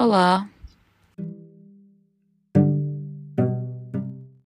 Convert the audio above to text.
Olá,